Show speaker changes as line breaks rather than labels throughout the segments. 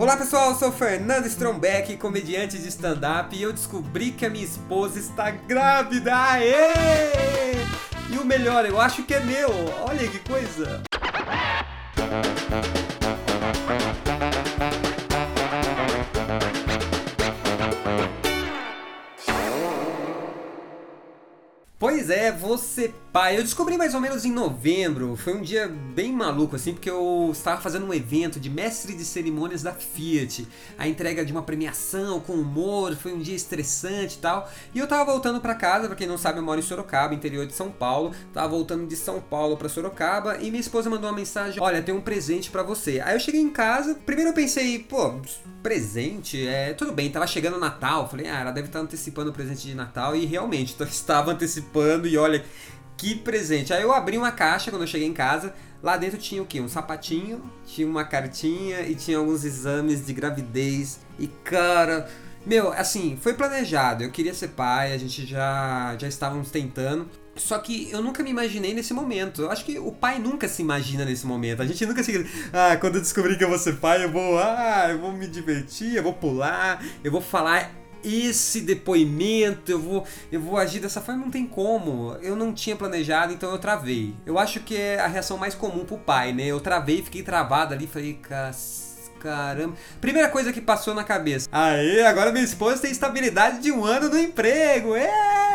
Olá pessoal, eu sou Fernando Strombeck, comediante de stand-up, e eu descobri que a minha esposa está grávida! Aê! E o melhor, eu acho que é meu! Olha que coisa! Pois é, você pai. Eu descobri mais ou menos em novembro. Foi um dia bem maluco, assim, porque eu estava fazendo um evento de mestre de cerimônias da Fiat. A entrega de uma premiação com humor, foi um dia estressante e tal. E eu tava voltando para casa, pra quem não sabe, eu moro em Sorocaba, interior de São Paulo. Tava voltando de São Paulo para Sorocaba e minha esposa mandou uma mensagem: Olha, tem um presente para você. Aí eu cheguei em casa, primeiro eu pensei, pô, presente? É, tudo bem, tava chegando o Natal. Falei, ah, ela deve estar antecipando o presente de Natal. E realmente, estava antecipando e olha que presente. Aí eu abri uma caixa quando eu cheguei em casa. Lá dentro tinha o quê? Um sapatinho, tinha uma cartinha e tinha alguns exames de gravidez. E cara, meu, assim, foi planejado. Eu queria ser pai, a gente já já estávamos tentando. Só que eu nunca me imaginei nesse momento. Eu acho que o pai nunca se imagina nesse momento. A gente nunca se. Ah, quando eu descobrir que eu vou ser pai, eu vou. Ah, eu vou me divertir, eu vou pular, eu vou falar esse depoimento, eu vou, eu vou agir dessa forma, não tem como. Eu não tinha planejado, então eu travei. Eu acho que é a reação mais comum pro pai, né? Eu travei, fiquei travado ali, falei, caramba. Primeira coisa que passou na cabeça. Aí, agora minha esposa tem estabilidade de um ano no emprego. É!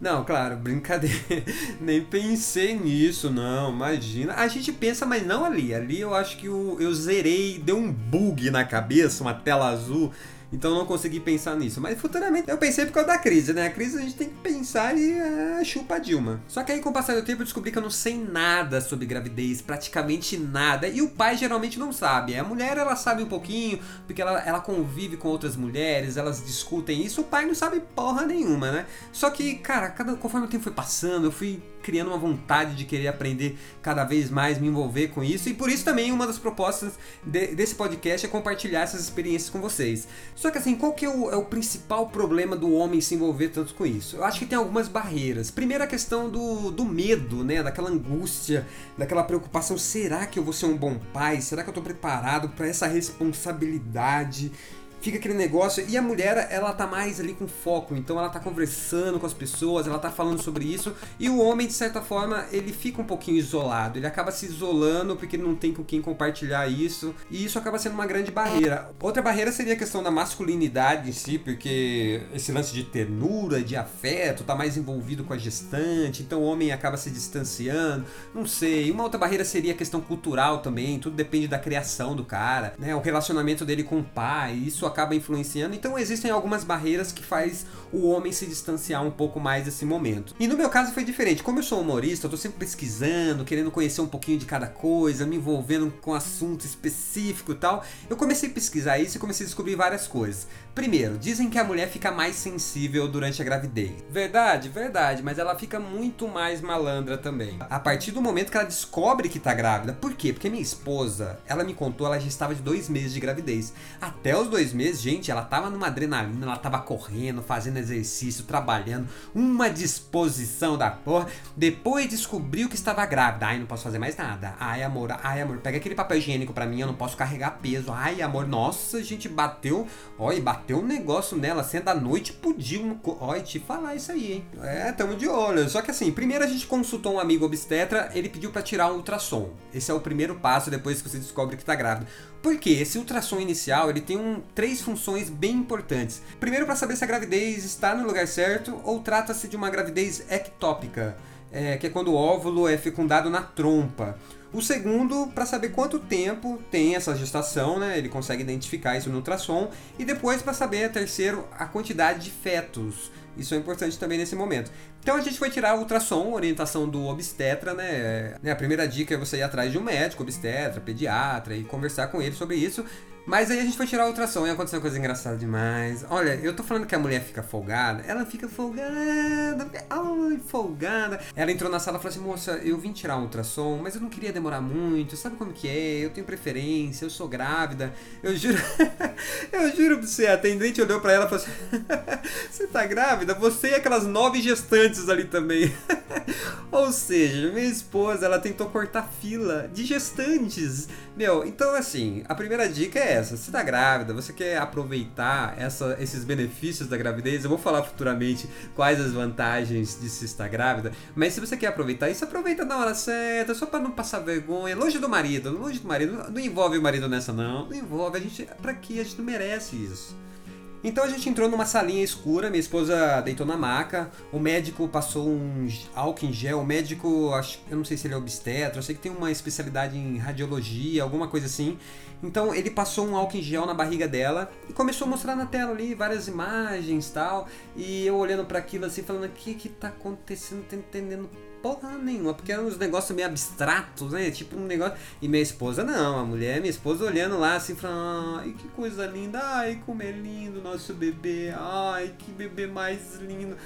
Não, claro, brincadeira. Nem pensei nisso, não. Imagina. A gente pensa, mas não ali. Ali eu acho que eu, eu zerei, deu um bug na cabeça, uma tela azul. Então não consegui pensar nisso. Mas futuramente eu pensei por causa da crise, né? A crise a gente tem que pensar e uh, chupa a Dilma. Só que aí com o passar do tempo eu descobri que eu não sei nada sobre gravidez, praticamente nada. E o pai geralmente não sabe. A mulher ela sabe um pouquinho, porque ela, ela convive com outras mulheres, elas discutem isso. O pai não sabe porra nenhuma, né? Só que, cara, cada, conforme o tempo foi passando, eu fui criando uma vontade de querer aprender cada vez mais, me envolver com isso. E por isso também uma das propostas de, desse podcast é compartilhar essas experiências com vocês. Só que assim, qual que é o, é o, principal problema do homem se envolver tanto com isso? Eu acho que tem algumas barreiras. Primeiro a questão do, do medo, né? Daquela angústia, daquela preocupação. Será que eu vou ser um bom pai? Será que eu estou preparado para essa responsabilidade? Fica aquele negócio. E a mulher, ela tá mais ali com foco, então ela tá conversando com as pessoas, ela tá falando sobre isso. E o homem, de certa forma, ele fica um pouquinho isolado, ele acaba se isolando porque não tem com quem compartilhar isso. E isso acaba sendo uma grande barreira. Outra barreira seria a questão da masculinidade em si, porque esse lance de ternura, de afeto, tá mais envolvido com a gestante, então o homem acaba se distanciando. Não sei. Uma outra barreira seria a questão cultural também, tudo depende da criação do cara, né? O relacionamento dele com o pai, isso acaba influenciando. Então existem algumas barreiras que faz o homem se distanciar um pouco mais desse momento. E no meu caso foi diferente. Como eu sou humorista, eu tô sempre pesquisando, querendo conhecer um pouquinho de cada coisa, me envolvendo com assunto específico e tal. Eu comecei a pesquisar isso e comecei a descobrir várias coisas. Primeiro, dizem que a mulher fica mais sensível durante a gravidez. Verdade, verdade, mas ela fica muito mais malandra também. A partir do momento que ela descobre que tá grávida. Por quê? Porque minha esposa, ela me contou, ela já estava de dois meses de gravidez. Até os dois meses, gente, ela tava numa adrenalina, ela tava correndo, fazendo exercício, trabalhando, uma disposição da porra. Depois descobriu que estava grávida. Ai, não posso fazer mais nada. Ai, amor, ai, amor, pega aquele papel higiênico para mim, eu não posso carregar peso. Ai, amor, nossa, a gente bateu, olha, bateu um negócio nela, sendo da noite, podia, olha, te falar isso aí, hein. É, tamo de olho. Só que assim, primeiro a gente consultou um amigo obstetra, ele pediu para tirar um ultrassom. Esse é o primeiro passo depois que você descobre que tá grávida. Porque esse ultrassom inicial ele tem um, três funções bem importantes. Primeiro, para saber se a gravidez está no lugar certo ou trata-se de uma gravidez ectópica, é, que é quando o óvulo é fecundado na trompa. O segundo, para saber quanto tempo tem essa gestação, né? Ele consegue identificar isso no ultrassom. E depois, para saber, terceiro, a quantidade de fetos. Isso é importante também nesse momento. Então a gente foi tirar o ultrassom, orientação do obstetra, né? A primeira dica é você ir atrás de um médico, obstetra, pediatra e conversar com ele sobre isso. Mas aí a gente foi tirar o ultrassom e aconteceu uma coisa engraçada demais. Olha, eu tô falando que a mulher fica folgada. Ela fica folgada. Ai, folgada. Ela entrou na sala e falou assim: moça, eu vim tirar um ultrassom, mas eu não queria demorar muito. Sabe como que é? Eu tenho preferência, eu sou grávida. Eu juro. eu juro pra você. A atendente olhou pra ela e falou assim: você tá grávida? Você e aquelas nove gestantes ali também. Ou seja, minha esposa, ela tentou cortar fila de gestantes. Meu, então assim, a primeira dica é essa. Você tá grávida, você quer aproveitar essa, esses benefícios da gravidez, eu vou falar futuramente quais as vantagens de se estar grávida, mas se você quer aproveitar isso, aproveita na hora certa, só para não passar vergonha, longe do marido, longe do marido, não envolve o marido nessa não, não envolve, a gente, pra que a gente não merece isso. Então a gente entrou numa salinha escura, minha esposa deitou na maca, o médico passou um álcool em gel, o médico, acho, eu não sei se ele é obstetra, eu sei que tem uma especialidade em radiologia, alguma coisa assim. Então ele passou um álcool em gel na barriga dela e começou a mostrar na tela ali várias imagens tal, e eu olhando para aquilo assim, falando, o que que tá acontecendo, não tô entendendo porra nenhuma, porque eram uns negócios meio abstratos, né? Tipo um negócio. E minha esposa não, a mulher, minha esposa olhando lá assim, falando, ai que coisa linda, ai como é lindo nosso bebê, ai que bebê mais lindo.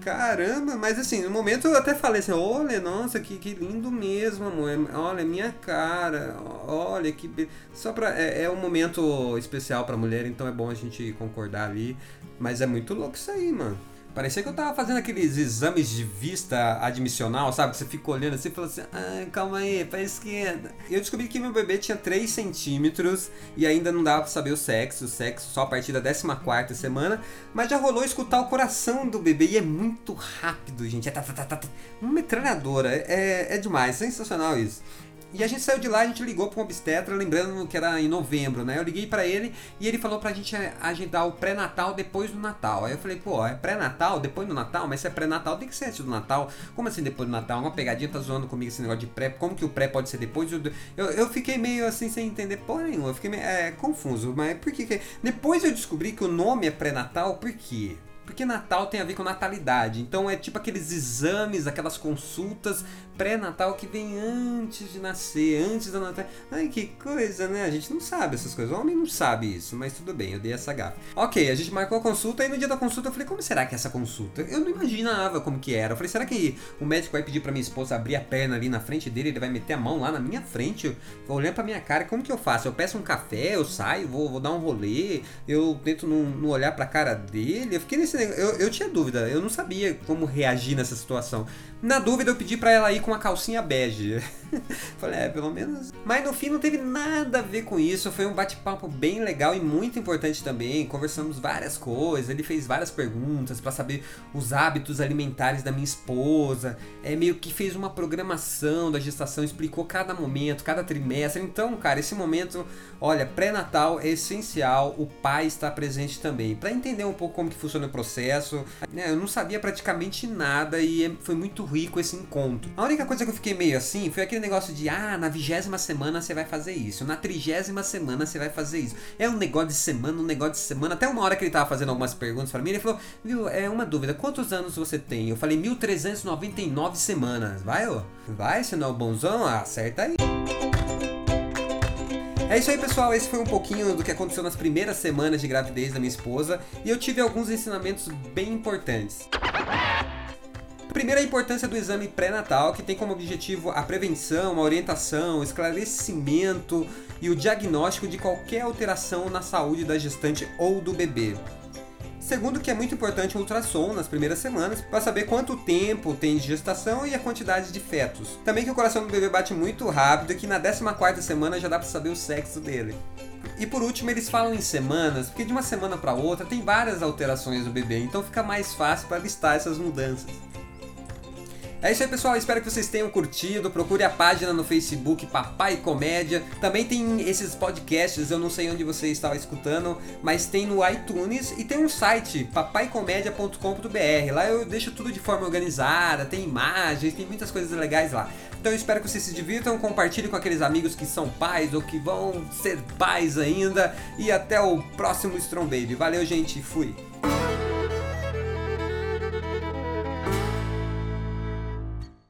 Caramba, mas assim, no momento eu até falei assim, olha, nossa, que, que lindo mesmo, amor. Olha, minha cara, olha que. Be... Só pra. É, é um momento especial pra mulher, então é bom a gente concordar ali. Mas é muito louco isso aí, mano. Parecia que eu tava fazendo aqueles exames de vista admissional, sabe? Você fica olhando assim e fala assim, ah, calma aí, pra esquerda. Eu descobri que meu bebê tinha 3 centímetros e ainda não dava pra saber o sexo, o sexo só a partir da 14 semana, mas já rolou escutar o coração do bebê e é muito rápido, gente. É tá, tá, tá, tá, uma metralhadora, é, é demais, sensacional isso. E a gente saiu de lá, a gente ligou para um obstetra, lembrando que era em novembro, né? Eu liguei para ele e ele falou pra gente agendar o pré-natal depois do Natal. Aí eu falei, pô, é pré-natal depois do Natal? Mas se é pré-natal, tem que ser antes do Natal. Como assim depois do Natal? Uma pegadinha tá zoando comigo esse negócio de pré. Como que o pré pode ser depois? Eu, eu, eu fiquei meio assim sem entender porra nenhuma. Eu fiquei meio é, confuso. Mas por que, que. Depois eu descobri que o nome é pré-natal, por quê? Porque Natal tem a ver com natalidade. Então é tipo aqueles exames, aquelas consultas pré-natal que vem antes de nascer, antes da Natal. Ai, que coisa, né? A gente não sabe essas coisas. O homem não sabe isso, mas tudo bem, eu dei essa gafa. Ok, a gente marcou a consulta e no dia da consulta eu falei, como será que é essa consulta? Eu não imaginava como que era. Eu falei, será que o médico vai pedir pra minha esposa abrir a perna ali na frente dele, ele vai meter a mão lá na minha frente, olhando pra minha cara, como que eu faço? Eu peço um café, eu saio, vou, vou dar um rolê, eu tento não, não olhar pra cara dele. Eu fiquei nesse eu, eu tinha dúvida, eu não sabia como reagir nessa situação. Na dúvida, eu pedi para ela ir com uma calcinha bege. Falei, é, pelo menos. Mas no fim não teve nada a ver com isso. Foi um bate-papo bem legal e muito importante também. Conversamos várias coisas. Ele fez várias perguntas para saber os hábitos alimentares da minha esposa. É meio que fez uma programação da gestação, explicou cada momento, cada trimestre. Então, cara, esse momento, olha, pré-natal é essencial. O pai está presente também para entender um pouco como que funciona o processo. É, eu não sabia praticamente nada e é, foi muito rico esse encontro. A única coisa que eu fiquei meio assim foi aquele negócio de, ah, na vigésima semana você vai fazer isso, na trigésima semana você vai fazer isso. É um negócio de semana, um negócio de semana. Até uma hora que ele tava fazendo algumas perguntas para mim, ele falou, viu, é uma dúvida, quantos anos você tem? Eu falei, 1399 semanas. Vai, ô? Vai, se não é o bonzão, acerta aí. É isso aí, pessoal. Esse foi um pouquinho do que aconteceu nas primeiras semanas de gravidez da minha esposa e eu tive alguns ensinamentos bem importantes. Primeiro, a importância do exame pré-natal, que tem como objetivo a prevenção, a orientação, o esclarecimento e o diagnóstico de qualquer alteração na saúde da gestante ou do bebê. Segundo, que é muito importante o ultrassom nas primeiras semanas para saber quanto tempo tem de gestação e a quantidade de fetos. Também que o coração do bebê bate muito rápido e que na 14 semana já dá para saber o sexo dele. E por último, eles falam em semanas, porque de uma semana para outra tem várias alterações do bebê, então fica mais fácil para listar essas mudanças. É isso aí, pessoal. Espero que vocês tenham curtido. Procure a página no Facebook Papai Comédia. Também tem esses podcasts, eu não sei onde você estava escutando, mas tem no iTunes e tem um site, papaicomédia.com.br. Lá eu deixo tudo de forma organizada, tem imagens, tem muitas coisas legais lá. Então eu espero que vocês se divirtam, compartilhem com aqueles amigos que são pais ou que vão ser pais ainda. E até o próximo Strong Baby. Valeu, gente. Fui.